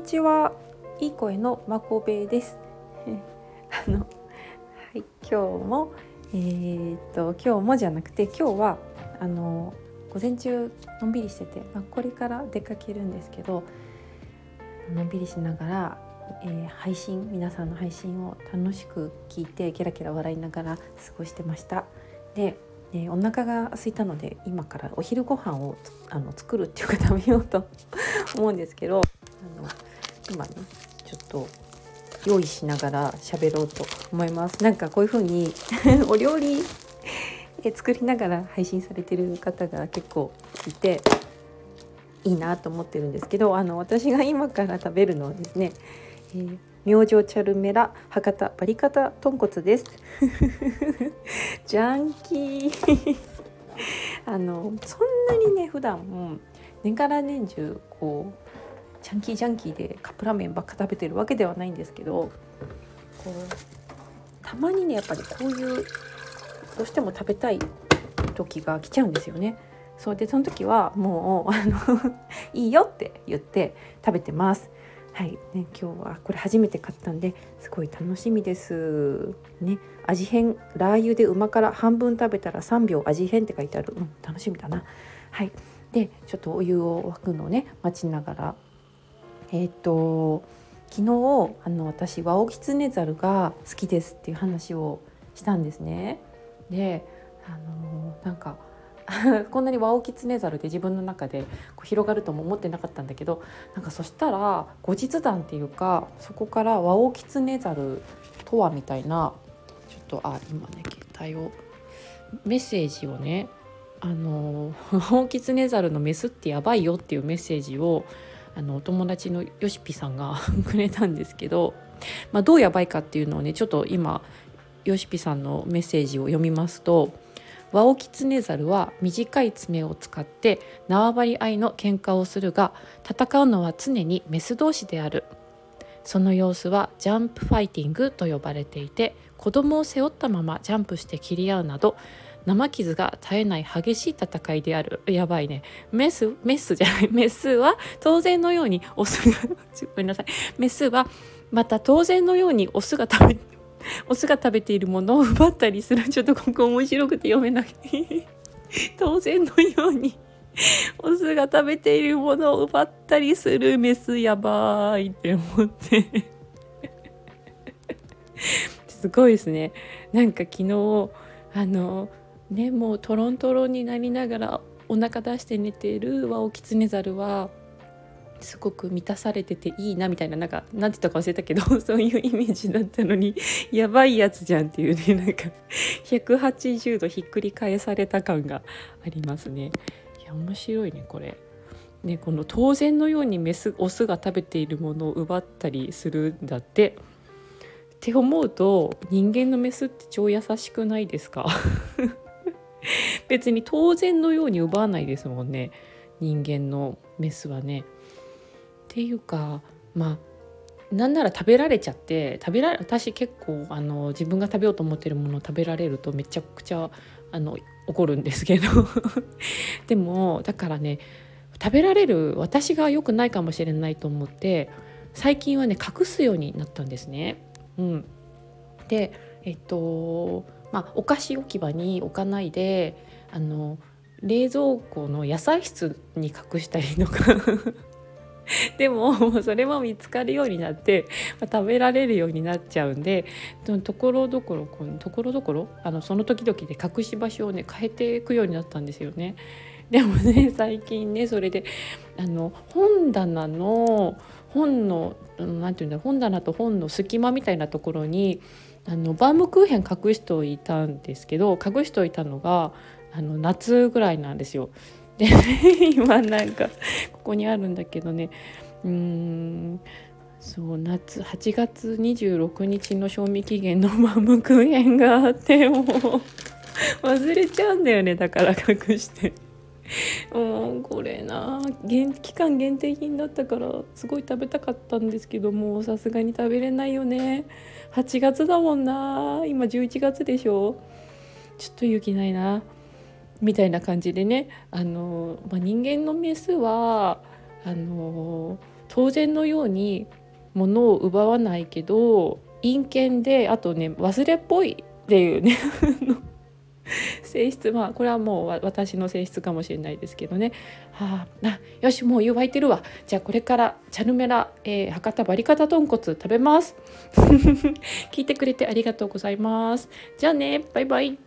にちは。いい声のまこべです。あのはい、今日もえー、っと今日もじゃなくて今日はあの午前中のんびりしてて、まあ、これから出かけるんですけどのんびりしながら、えー、配信皆さんの配信を楽しく聞いてケラケラ笑いながら過ごしてました。でえー、お腹が空いたので今からお昼ご飯をあの作るっていうか食べようと思うんですけどあの今ねちょっと用意しながら喋ろうと思います。なんかこういう風に お料理作りながら配信されてる方が結構いていいなと思ってるんですけどあの私が今から食べるのはですね、えー明星チャルメラ博多バリカタ豚骨です。ジャンキー。あのそんなにね普段年がら年中こうジャンキージャンキーでカップラーメンばっか食べてるわけではないんですけどこうたまにねやっぱりこういうどうしても食べたい時が来ちゃうんですよね。そうでその時はもうあの いいよって言って食べてます。はいね、今日はこれ初めて買ったんですごい楽しみです。ね、味変ラー油で旨辛半分食べたら3秒味変って書いてある、うん、楽しみだな。はい、でちょっとお湯を沸くのをね待ちながらえっ、と昨日あの私ワオキツネザルが好きですっていう話をしたんですね。であのなんか こんなにワオキツネザルで自分の中でこう広がるとも思ってなかったんだけどなんかそしたら後日談っていうかそこからワオキツネザルとはみたいなちょっとあ今ね携帯をメッセージをねあのワオキツネザルのメスってやばいよっていうメッセージをあのお友達のよしぴさんが くれたんですけど、まあ、どうやばいかっていうのをねちょっと今よしぴさんのメッセージを読みますと「ワオキツネザルは短い爪を使って縄張り合いの喧嘩をするが戦うのは常にメス同士である」その様子はジャンプファイティングと呼ばれていて子供を背負ったままジャンプして切り合うなど生傷が絶えない激しい戦いである。やばいね。メスメスじゃない。メスは当然のようにオスがごめんなさい。メスはまた当然のようにオスが食べオスが食べているものを奪ったりする。ちょっとここ面白くて読めない。当然のようにオスが食べているものを奪ったりする。メスやばいって思って。すごいですね。なんか昨日あのねもうトロントロになりながらお腹出して寝ているワオキツネザルはすごく満たされてていいなみたいななんか何て言ったか忘れたけど そういうイメージだったのにやばいやつじゃんっていうねなんか180度ひっくり返された感がありますね。いや面白いねこれ。ね、この当然のようにメスオスが食べているものを奪ったりするんだってって思うと人間のメスって超優しくないですか？別に当然のように奪わないですもんね人間のメスはね。っていうかまあなんなら食べられちゃって食べられ私結構あの自分が食べようと思ってるものを食べられるとめちゃくちゃあの怒るんですけど でもだからね食べられる私が良くないかもしれないと思って最近はね隠すようになったんですね。うん、でえっとまあ、お菓子置き場に置かないであの冷蔵庫の野菜室に隠したりとか でもそれも見つかるようになって、まあ、食べられるようになっちゃうんでところどころところどころあのその時々で隠し場所をね変えていくようになったんですよね。でもね 最近ねそれであの本棚の本の何て言うんだろう本棚と本の隙間みたいなところにあのバームクーヘン隠しておいたんですけど隠しておいたのがあの夏ぐらいなんですよ。で 今なんかここにあるんだけどねうんそう夏8月26日の賞味期限のバームクーヘンがあってもう忘れちゃうんだよねだから隠して。もうこれな期間限定品だったからすごい食べたかったんですけどもさすがに食べれないよね8月だもんな今11月でしょちょっと勇気ないなみたいな感じでねあの、まあ、人間のメスはあの当然のように物を奪わないけど陰険であとね忘れっぽいっていうね 性質まあこれはもう私の性質かもしれないですけどね、はあ、あよしもう湯沸いてるわ。じゃあこれからチャルメラ、えー、博多バリカタ豚骨食べます。聞いてくれてありがとうございます。じゃあねバイバイ。